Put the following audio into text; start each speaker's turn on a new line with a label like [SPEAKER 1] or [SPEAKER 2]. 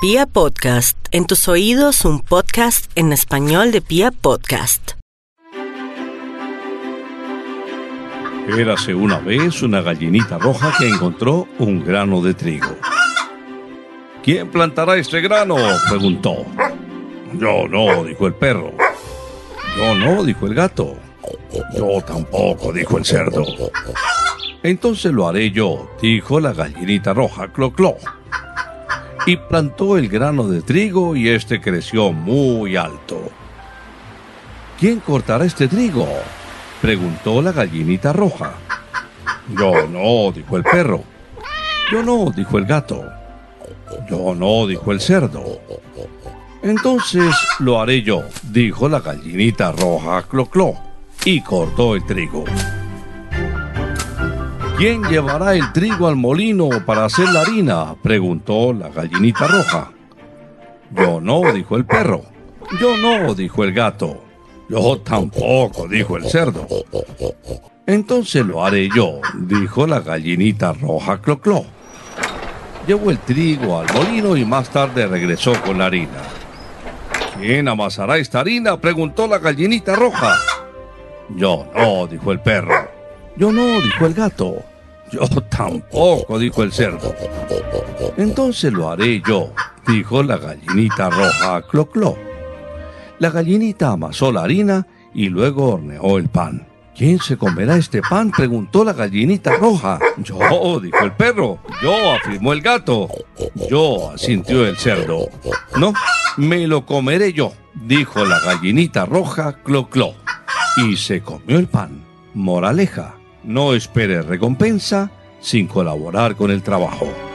[SPEAKER 1] Pia Podcast, en tus oídos un podcast en español de Pia Podcast.
[SPEAKER 2] Érase una vez una gallinita roja que encontró un grano de trigo. ¿Quién plantará este grano? preguntó. Yo no, dijo el perro. Yo no, dijo el gato. Yo tampoco, dijo el cerdo. Entonces lo haré yo, dijo la gallinita roja, clo clo y plantó el grano de trigo y éste creció muy alto. ¿Quién cortará este trigo? preguntó la gallinita roja. Yo no, dijo el perro. Yo no, dijo el gato. Yo no, dijo el cerdo. Entonces lo haré yo, dijo la gallinita roja, clo clo, y cortó el trigo. ¿Quién llevará el trigo al molino para hacer la harina? preguntó la gallinita roja. Yo no, dijo el perro. Yo no, dijo el gato. Yo tampoco, dijo el cerdo. Entonces lo haré yo, dijo la gallinita roja clocló. Llevó el trigo al molino y más tarde regresó con la harina. ¿Quién amasará esta harina? preguntó la gallinita roja. Yo no, dijo el perro. Yo no, dijo el gato. Yo tampoco, dijo el cerdo. Entonces lo haré yo, dijo la gallinita roja clo clo. La gallinita amasó la harina y luego horneó el pan. ¿Quién se comerá este pan? preguntó la gallinita roja. Yo, dijo el perro. Yo, afirmó el gato. Yo, asintió el cerdo. No, me lo comeré yo, dijo la gallinita roja clo clo. Y se comió el pan. Moraleja no espere recompensa sin colaborar con el trabajo.